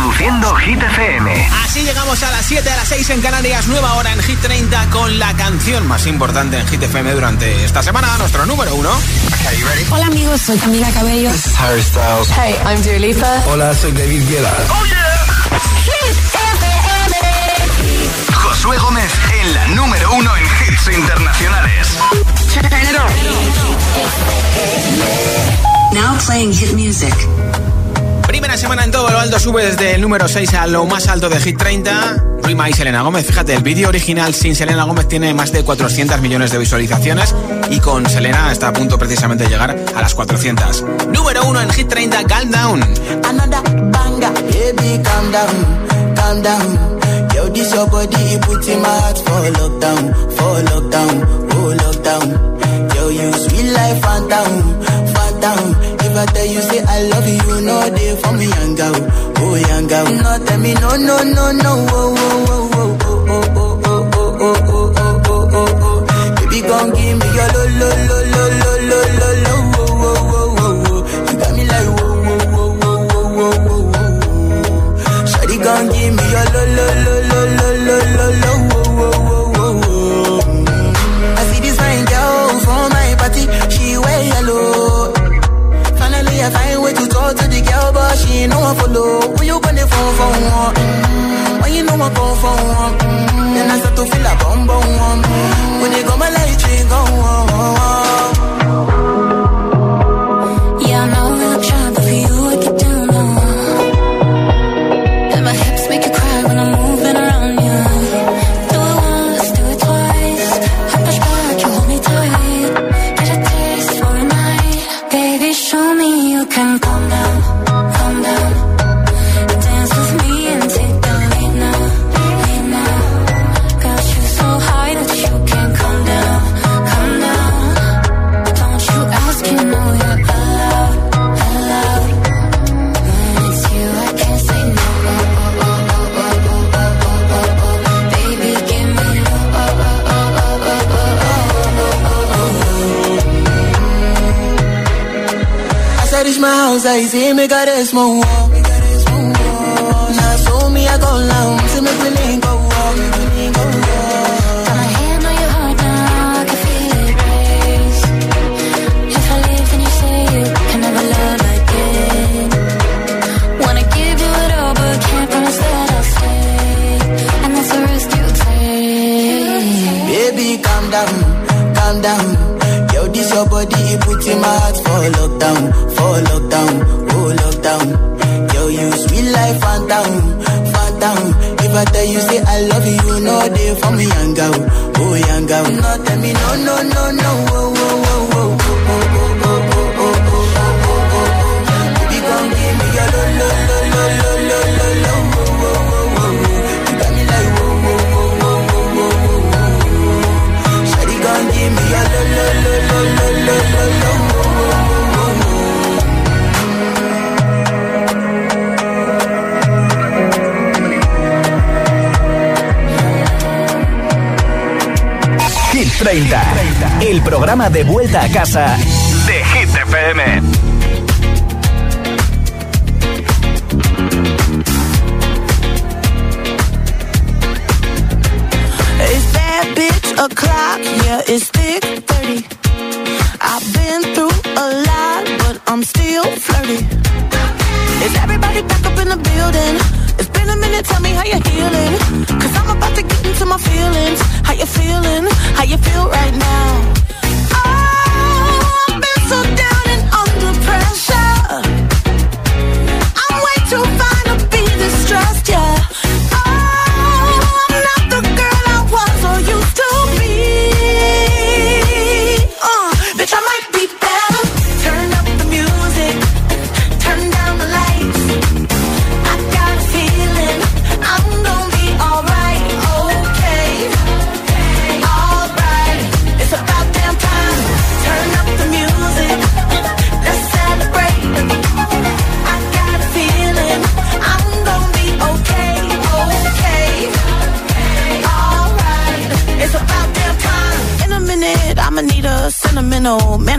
Reproduciendo Hit FM. Así llegamos a las 7, a las 6 en Canarias, nueva hora en Hit 30 con la canción más importante en Hit FM durante esta semana, nuestro número uno. Hola amigos, soy Camila Cabello. This is Harry Styles. Hey, I'm Dua Lipa. Hola, soy David Guetta. Oh yeah. Hit FM. Josué Gómez en la número uno en hits internacionales. Now playing hit music. Primera semana en todo lo alto sube desde el número 6 a lo más alto de Hit 30. Rima y Selena Gómez. Fíjate, el vídeo original sin Selena Gómez tiene más de 400 millones de visualizaciones y con Selena está a punto precisamente de llegar a las 400. Número 1 en Hit 30, Calm Down. Another banger, baby, calm down, calm down. Yo, this your body, put in my heart for lockdown, for lockdown, oh lockdown. Yo, you sweet life, phantom, phantom. If tell you say I love you, no day for me, girl, oh girl. No tell me no, no, no, no, oh, oh, oh, oh, oh, oh, oh, oh, oh, oh, oh, oh, oh, oh. Baby, gon' give me your lo, lo, lo, lo, lo, lo, lo, lo, oh, oh, oh, oh, oh. You got me like whoa, whoa, whoa, whoa, whoa, whoa, whoa. Shawty gon' give me your lo, lo, lo, lo, lo, lo, lo, way to the girl, she ain't no follow. When you gonna phone for one? Mm-hmm. When you know I come for one? Mm-hmm. Then I start to feel a bum bum. When they go my light, on. y si a cares, mon El programa de vuelta a casa de Hit FM. Is that bitch a clock? Yeah, it's thick 30. I've been through a lot, but I'm still flirty. Is everybody back up in the building? Minute, tell me how you're healing. Cause I'm about to get into my feelings. How you feeling? How you feel right now? Oh, I've been so down and under pressure.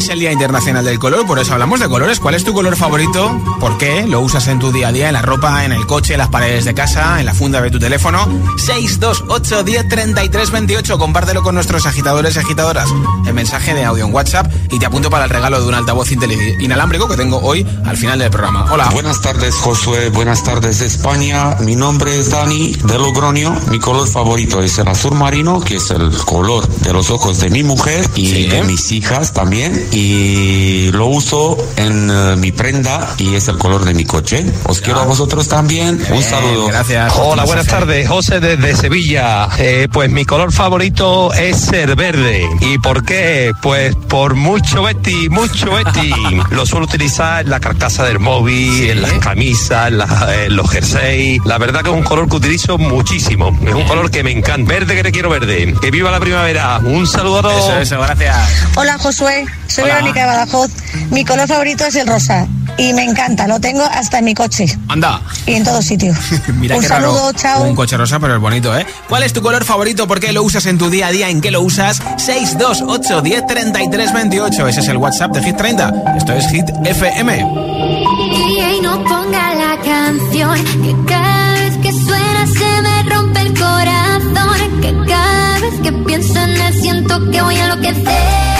Es el Día Internacional del Color, por eso hablamos de colores. ¿Cuál es tu color favorito? ¿Por qué? ¿Lo usas en tu día a día, en la ropa, en el coche, en las paredes de casa, en la funda de tu teléfono? 628 10 33 28. Compártelo con nuestros agitadores y agitadoras. El mensaje de audio en WhatsApp y te apunto para el regalo de un altavoz inalámbrico que tengo hoy al final del programa. Hola. Buenas tardes, Josué. Buenas tardes, España. Mi nombre es Dani de Logroño. Mi color favorito es el azul marino, que es el color de los ojos de mi mujer y de mis hijas también. Y lo uso en eh, mi prenda y es el color de mi coche. Os quiero a vosotros también. Un saludo. Gracias. Hola, buenas tardes. José desde Sevilla. Eh, pues mi color favorito es el verde. ¿Y por qué? Pues por mucho Betty, mucho Betty. lo suelo utilizar en la carcasa del móvil, en las camisas, en, los jerseys. La verdad que es un color que utilizo muchísimo. Es un color que me encanta. Verde que te quiero verde. Que viva la primavera. Un saludo a todos. Eso, eso, gracias. Hola Josué, soy Verónica de Badajoz. Mi color favorito es el rosa y me encanta, lo tengo hasta en mi coche. Anda. Y en todo sitio. Mira Un qué saludo, raro. chao. Un coche rosa, pero es bonito, ¿eh? ¿Cuál es tu color favorito? ¿Por qué lo usas en tu día a día? ¿En qué lo usas? 628 10 33 28. Ese es el WhatsApp de Hit 30. Esto es Hit FM. Y no ponga la canción que cada vez que suena se me rompe el corazón. Que cada vez que pienso en él siento que voy a enloquecer.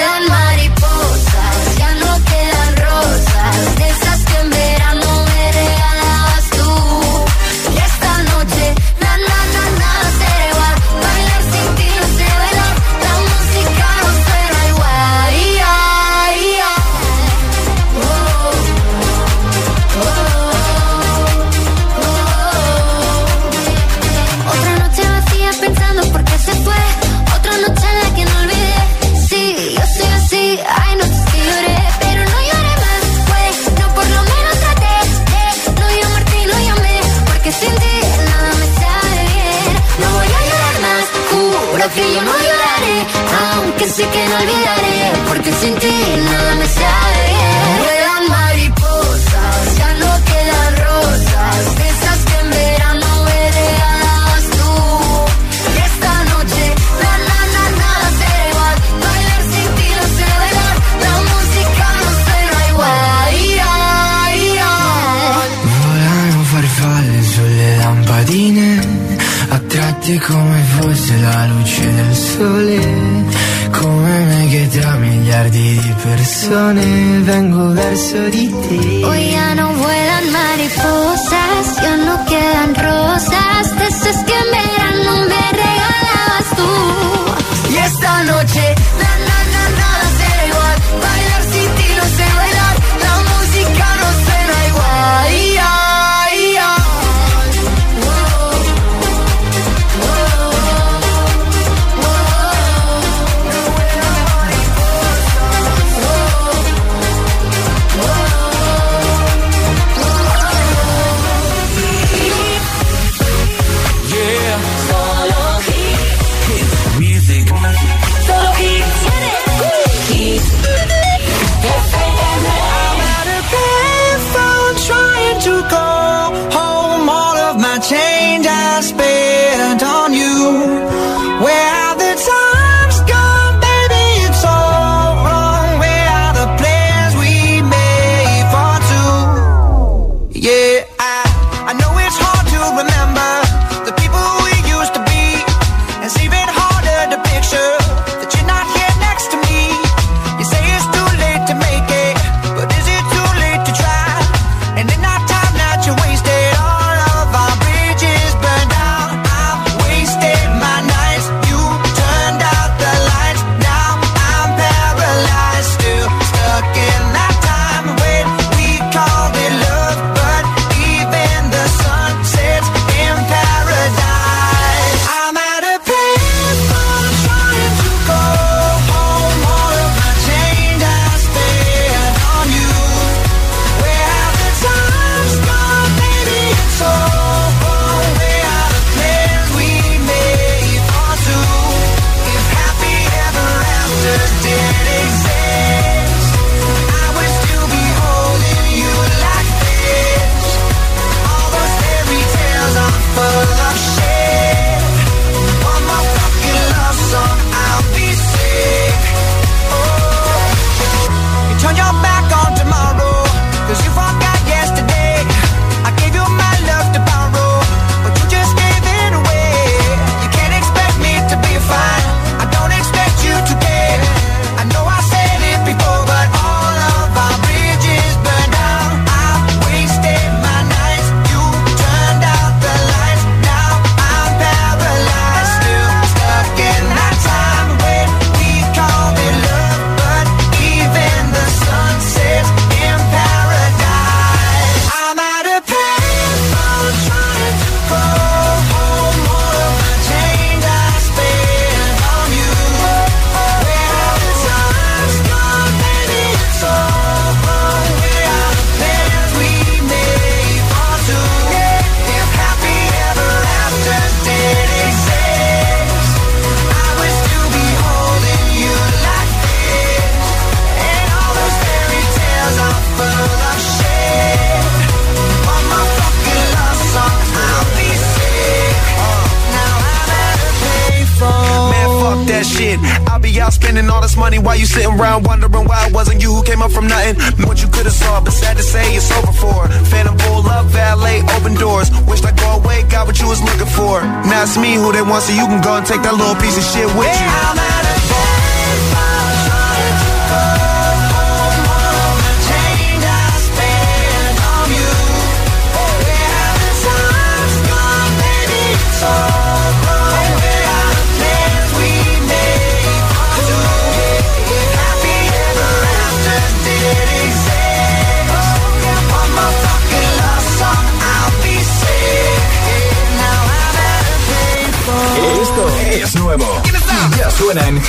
persone vengo verso di te. Hoy ya no vuelan mariposas, ya no quedan rosas.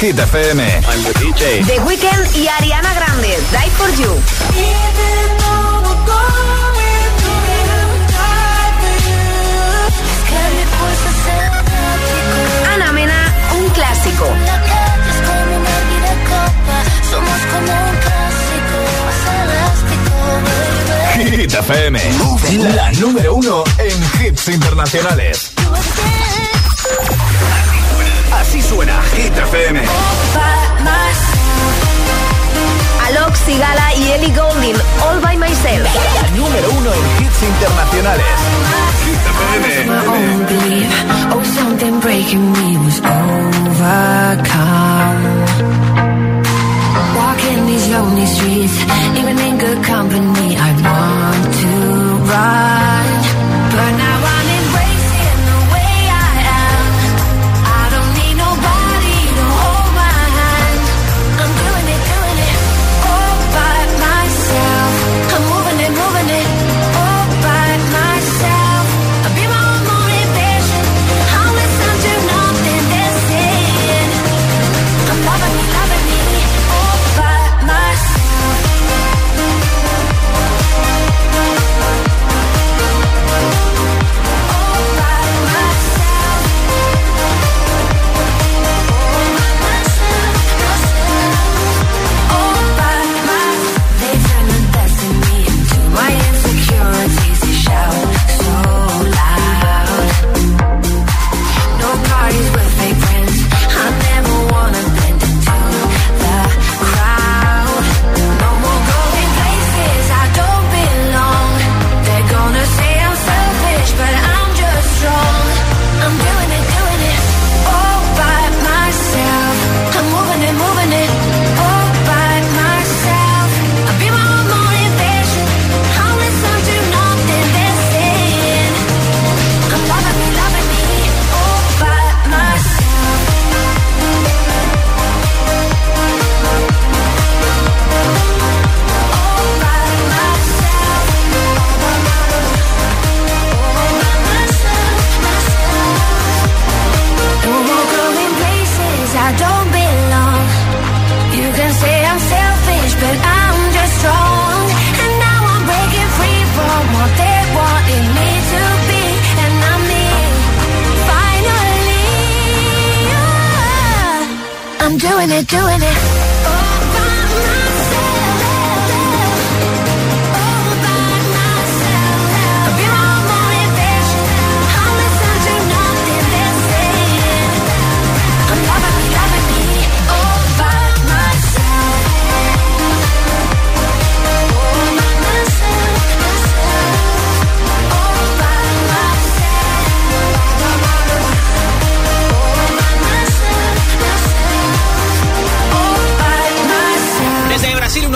Hit FM. I'm the DJ. The Weeknd y Ariana Grande, Die for You. Ana Mena, un clásico. Hit FM. La número uno en hits internacionales. Así suena Hit FM. Alok Sigala y Ellie Goulding, All by Myself. La número uno en hits internacionales. Oh, something breaking me was overcome. Walking these lonely streets, even in good company, I want to run.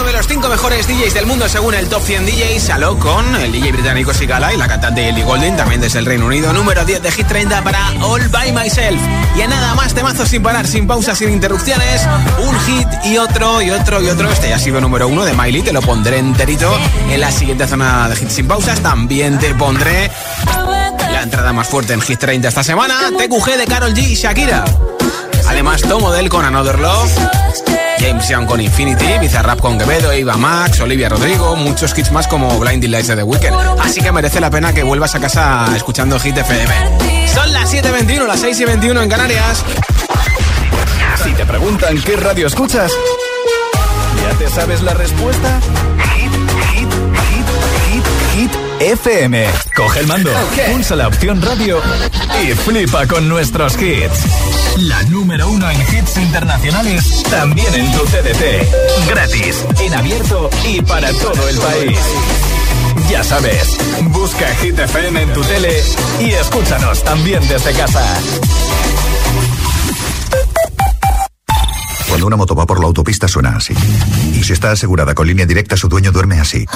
De los cinco mejores DJs del mundo según el Top 100 DJs, Alok con el DJ británico Sigala y la cantante Ellie Goulding, también desde el Reino Unido, número 10 de Hit 30 para All By Myself. Y a nada más temazos sin parar, sin pausas, sin interrupciones, un hit y otro y otro y otro. Este ya ha sido número uno de Miley, te lo pondré enterito en la siguiente zona de hits sin pausas. También te pondré la entrada más fuerte en Hit 30 esta semana, TQG de Carol G y Shakira. Además, Tom Odell con Another Love, James Young con Infinity, Bizarrap con Quevedo, Eva Max, Olivia Rodrigo, muchos hits más como Blinding Lights de The Weeknd. Así que merece la pena que vuelvas a casa escuchando Hit FM. Son las 7.21, las 6.21 en Canarias. Si te preguntan qué radio escuchas, ¿ya te sabes la respuesta? FM. Coge el mando, pulsa la opción radio y flipa con nuestros hits. La número uno en hits internacionales, también en tu CDT. Gratis, en abierto y para todo el país. Ya sabes, busca Hit FM en tu tele y escúchanos también desde casa. Cuando una moto va por la autopista suena así. Y si está asegurada con línea directa, su dueño duerme así.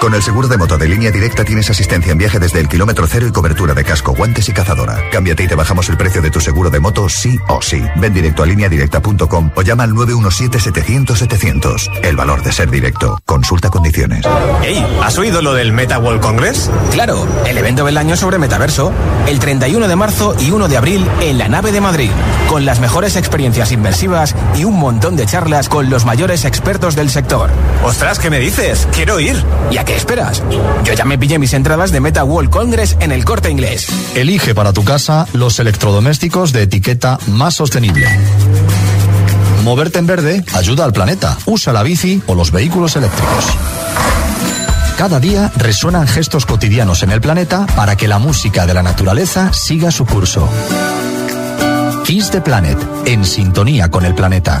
Con el seguro de moto de línea directa tienes asistencia en viaje desde el kilómetro cero y cobertura de casco, guantes y cazadora. Cámbiate y te bajamos el precio de tu seguro de moto sí o sí. Ven directo a lineadirecta.com o llama al 917-700-700. El valor de ser directo. Consulta condiciones. Ey, ¿has oído lo del Meta World Congress? Claro, el evento del año sobre metaverso. El 31 de marzo y 1 de abril en la nave de Madrid. Con las mejores experiencias inmersivas y un montón de charlas con los mayores expertos del sector. Ostras, ¿qué me dices? Quiero ir. ¿Y a qué esperas? Yo ya me pillé mis entradas de Meta World Congress en el corte inglés. Elige para tu casa los electrodomésticos de etiqueta más sostenible. Moverte en verde ayuda al planeta. Usa la bici o los vehículos eléctricos. Cada día resuenan gestos cotidianos en el planeta para que la música de la naturaleza siga su curso. Kiss the Planet, en sintonía con el planeta.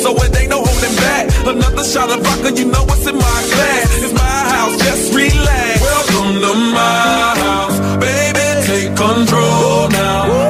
so it ain't no holding back. Another shot of vodka, you know what's in my glass. It's my house, just relax. Welcome to my house, baby, take control now.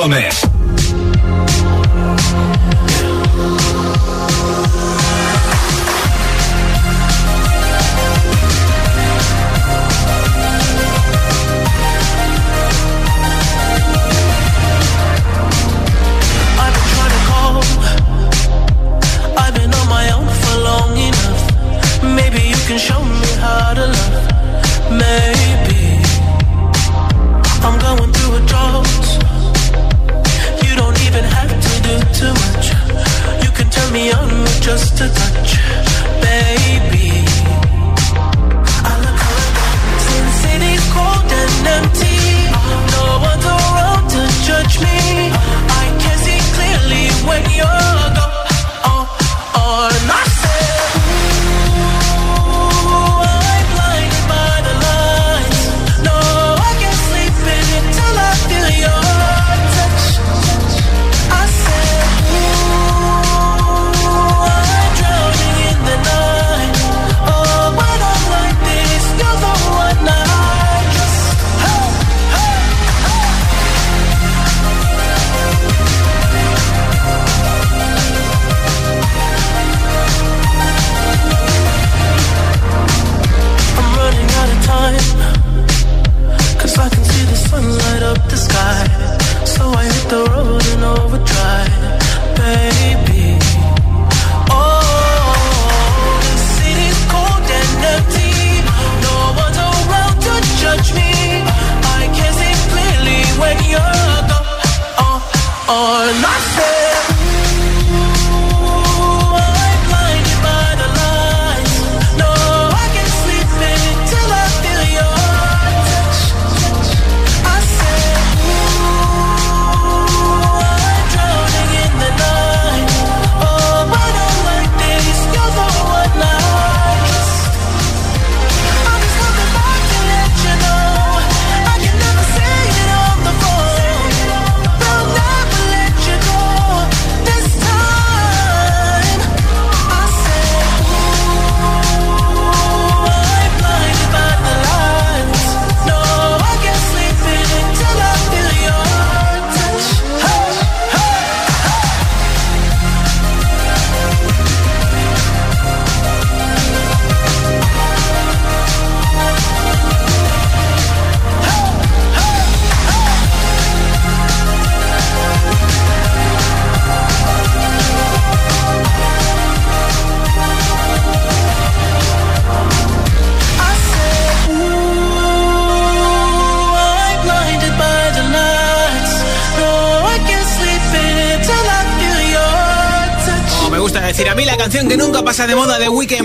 Gómez.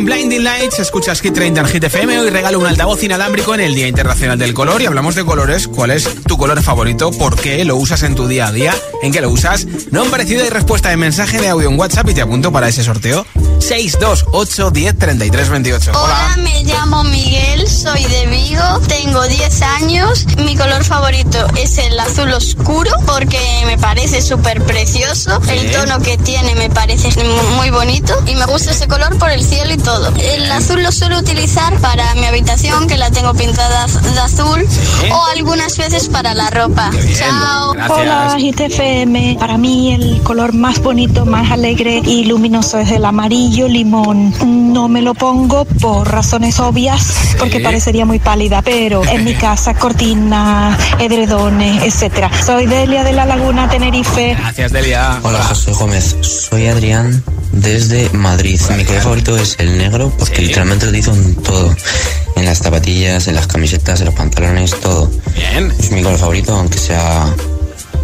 Blinding Lights. Escuchas Hit 30 en Hit FM. Hoy regalo un altavoz inalámbrico en el Día Internacional del Color. Y hablamos de colores. ¿Cuál es tu color favorito? ¿Por qué lo usas en tu día a día? ¿En qué lo usas? No han parecido y respuesta de mensaje de audio en WhatsApp y te apunto para ese sorteo. 628 10 33 28. Hola, me llamo Miguel, soy de Vigo, tengo 10 años. Mi color favorito es el azul oscuro porque me parece súper precioso. El tono que tiene me parece muy bonito y me gusta ese color por el cielo y todo. El azul lo suelo utilizar para mi habitación que la tengo pintada de azul o algunas veces para la ropa. Chao. Hola, GTFM. Para mí el color más bonito, más alegre y luminoso es el amarillo limón. No me lo pongo por razones obvias porque parecería muy pálida, pero en mi casa cortina, edredones, etcétera. Soy Delia de la Laguna, Tenerife. Gracias, Delia. Hola, José Gómez. Soy Adrián desde Madrid. Mi color favorito es el negro porque literalmente lo utilizo en todo. En las zapatillas, en las camisetas, en los pantalones, todo. Bien. Es mi color favorito, aunque sea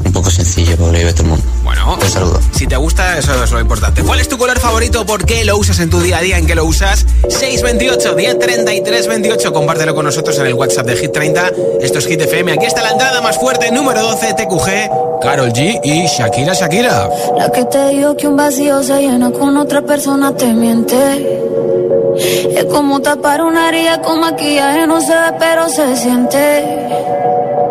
un poco sencillo lo vive todo el mundo. Bueno, un saludo. Si te gusta, eso es lo importante. ¿Cuál es tu color favorito? ¿Por qué lo usas en tu día a día? ¿En qué lo usas? 628 1033 28. Compártelo con nosotros en el WhatsApp de Hit 30. Esto es Hit FM. Aquí está la entrada más fuerte, número 12, TQG, Carol G y Shakira Shakira. La que te dijo que un vacío se llena con otra persona te miente. Es como tapar una herida con maquillaje, no se ve, pero se siente.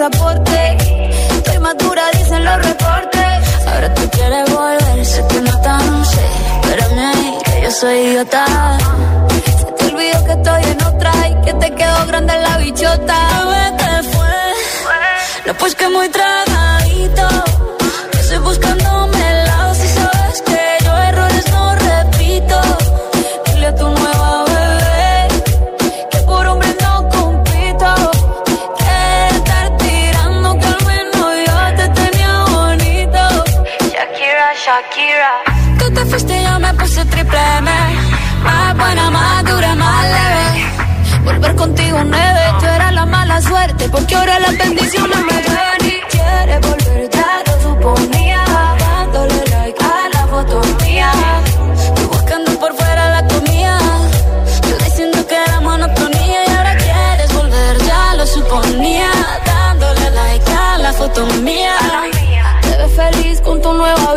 Pasaporte. Estoy madura, dicen los reportes. Ahora tú quieres volver, sé que no tan sé. Espérame ahí, que yo soy idiota. Se te olvidó que estoy en otra y que te quedó grande la bichota. Te fue. No, pues que muy tragadito. Yo estoy buscándome Shakira. Tú te fuiste y yo me puse triple M. Más buena, más dura, más leve. Volver contigo nueve, tú eras la mala suerte. Porque ahora las bendiciones me ven y quieres volver, ya lo suponía. Dándole like a la foto mía. Tú buscando por fuera la comida. Yo diciendo que era monotonía y ahora quieres volver, ya lo suponía. Dándole like a la foto mía. Te ves feliz con tu nueva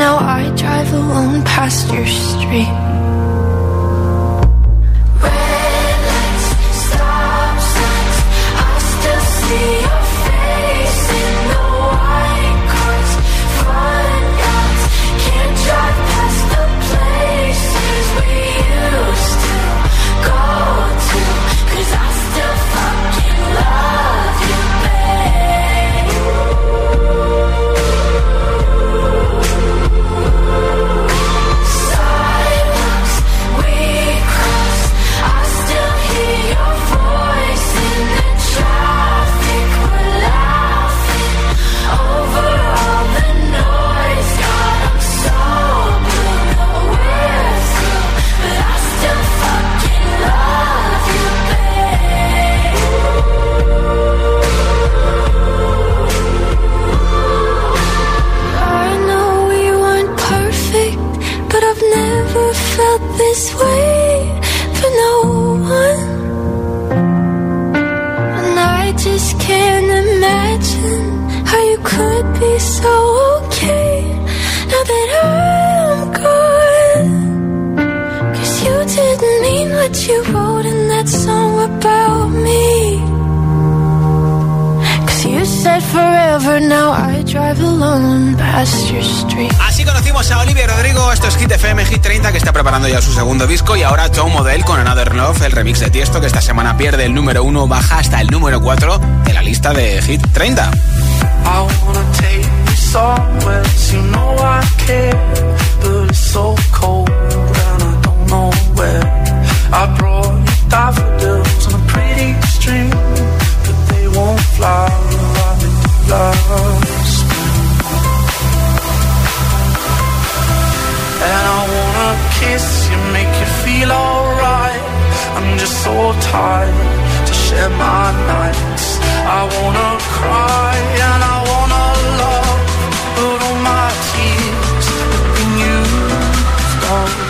Now I drive what you wrote in that song about me. Cause you said forever, now I drive alone past your street. Así conocimos a Olivia Rodrigo, esto es Hit FM Hit 30 que está preparando ya su segundo disco y ahora Joe Model con Another Love, el remix de Tiesto que esta semana pierde el número 1, baja hasta el número 4 de la lista de Hit 30. I wanna take you somewhere, 'cause you know I care, but it's so cold and I don't know where. I brought you daffodils on a pretty string, but they won't fly do last. And I wanna kiss you, make you feel alright. I'm just so tired to share my nights. I wanna cry and I wanna love, but all my tears have been used up.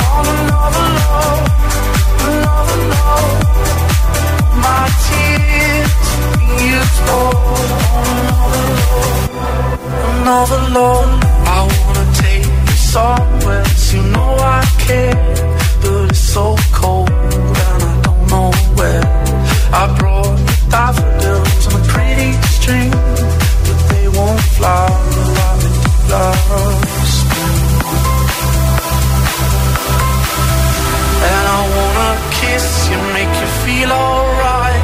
another love. I wanna take you somewhere, you know I care, but it's so cold and I don't know where. I brought you daffodils on a pretty string, but they won't last. And I wanna kiss you, make you feel alright.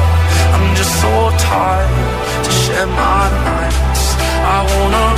I'm just so tired to share my nights. I wanna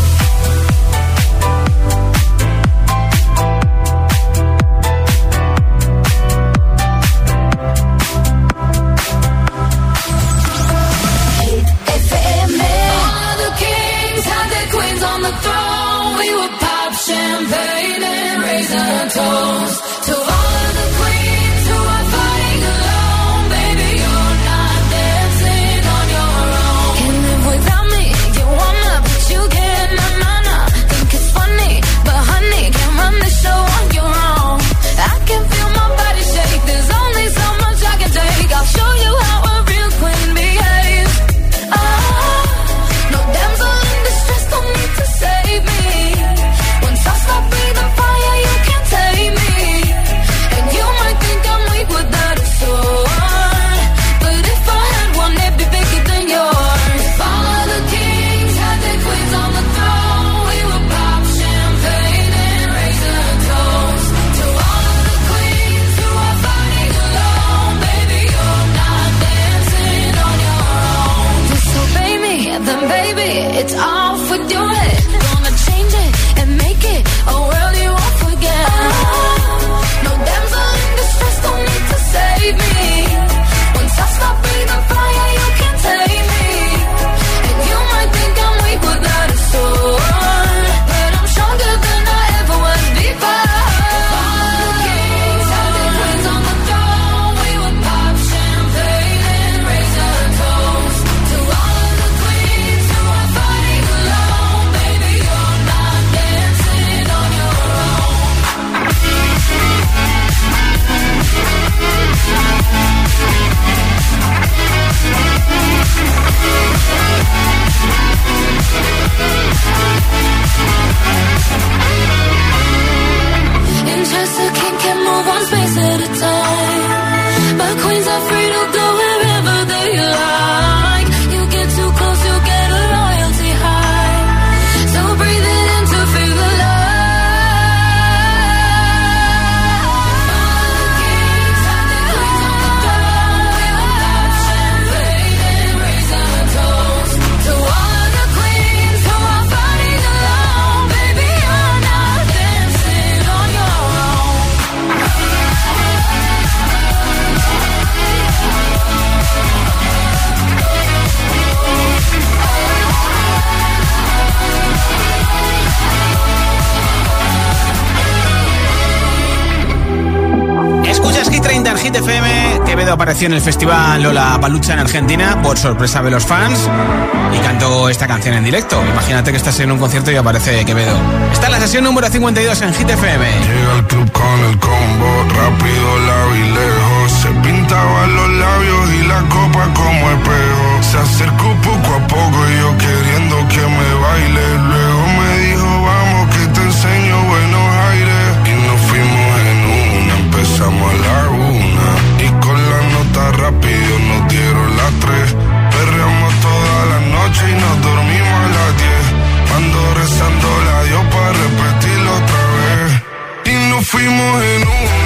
Hit FM, Quevedo apareció en el festival Lola Palucha en Argentina por sorpresa de los fans y cantó esta canción en directo. Imagínate que estás en un concierto y aparece Quevedo. Está en la sesión número 52 en Hit FM. Llega al club con el combo, rápido, la y lejos. Se pintaban los labios y la copa como espejo. Se acercó poco a poco y yo queriendo que me baile. Rápido nos dieron las tres. Perreamos toda la noche y nos dormimos a las diez. Ando rezando la Dios para repetirlo otra vez. Y nos fuimos en una,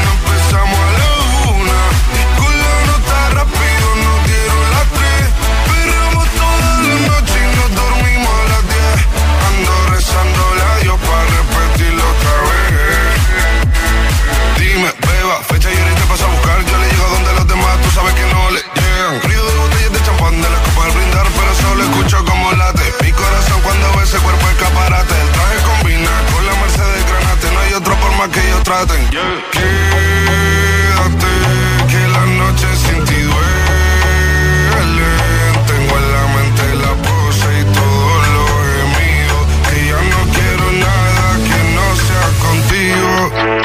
los sabes que no le llegan. Río de botellas de champán de la copa al brindar, pero solo escucho como late. Mi corazón cuando ve ese cuerpo escaparate. El traje combina con la Mercedes Granate. No hay otra forma que ellos traten. Quédate, que la noche sin ti duele. Tengo en la mente la pose y todo lo gemido. Que ya no quiero nada que no sea contigo.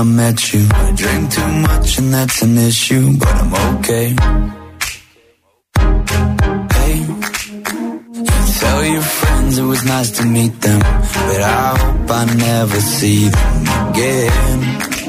I met you. I drink too much and that's an issue, but I'm okay. Hey, tell your friends it was nice to meet them, but I hope I never see them again.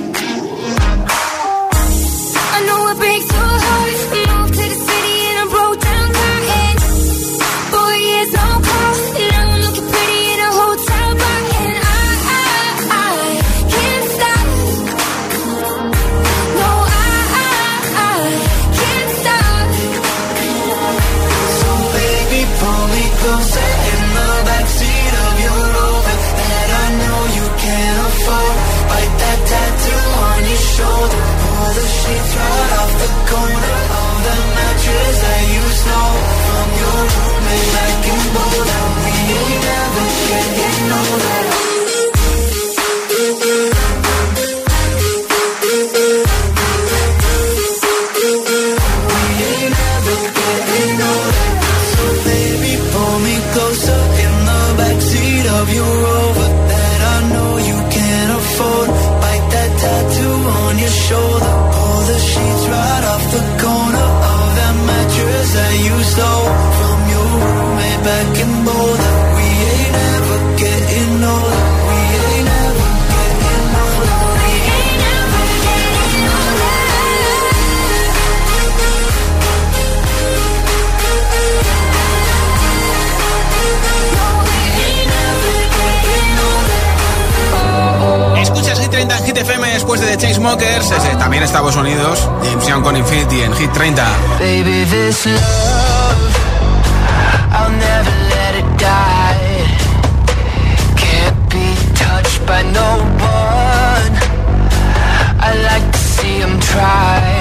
FM después de The Chainsmokers. Ese también Estados Unidos. James con Infinity en Hit 30. Baby, this love, I'll never let it die. Can't be touched by no one. I like to see him try.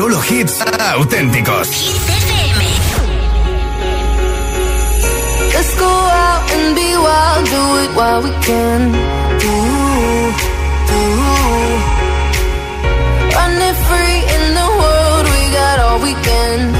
Solo hits auténticos. Let's go out and be wild, do it while we can. Ooh, ooh. Running free in the world, we got all weekend.